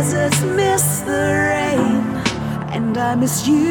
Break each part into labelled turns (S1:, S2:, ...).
S1: Deserts miss the rain, and I miss you.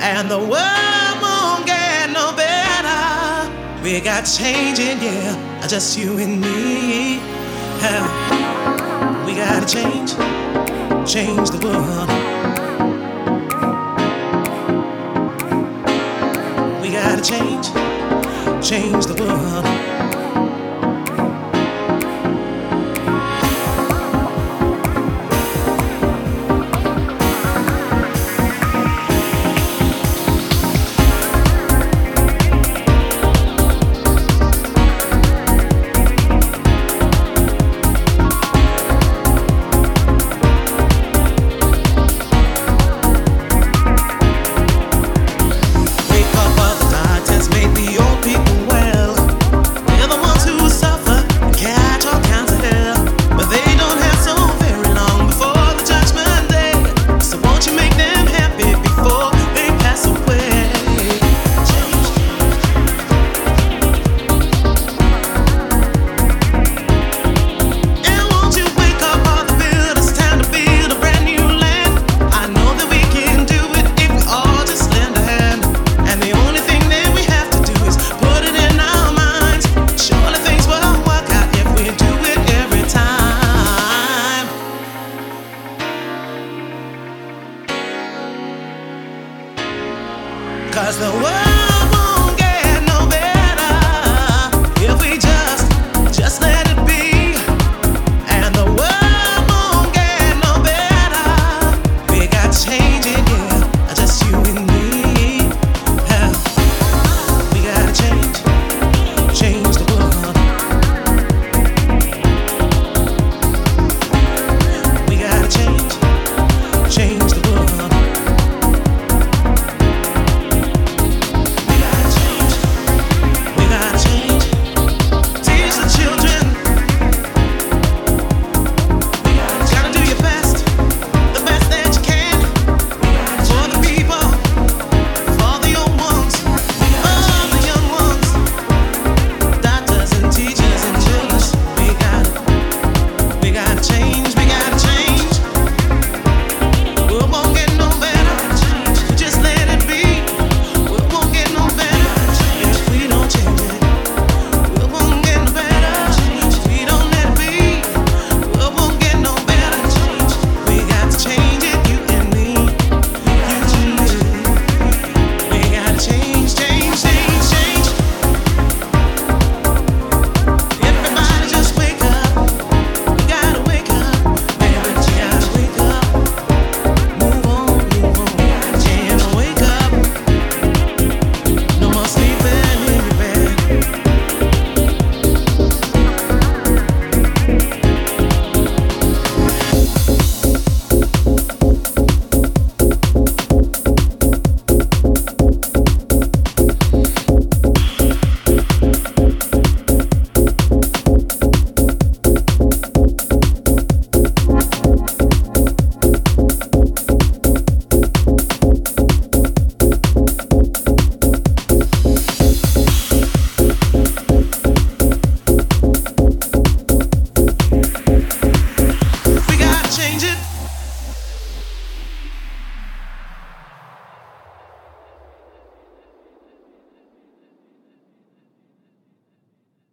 S2: and the world won't get no better. We got changing, yeah, just you and me. Yeah. We gotta change, change the world. We gotta change, change the world.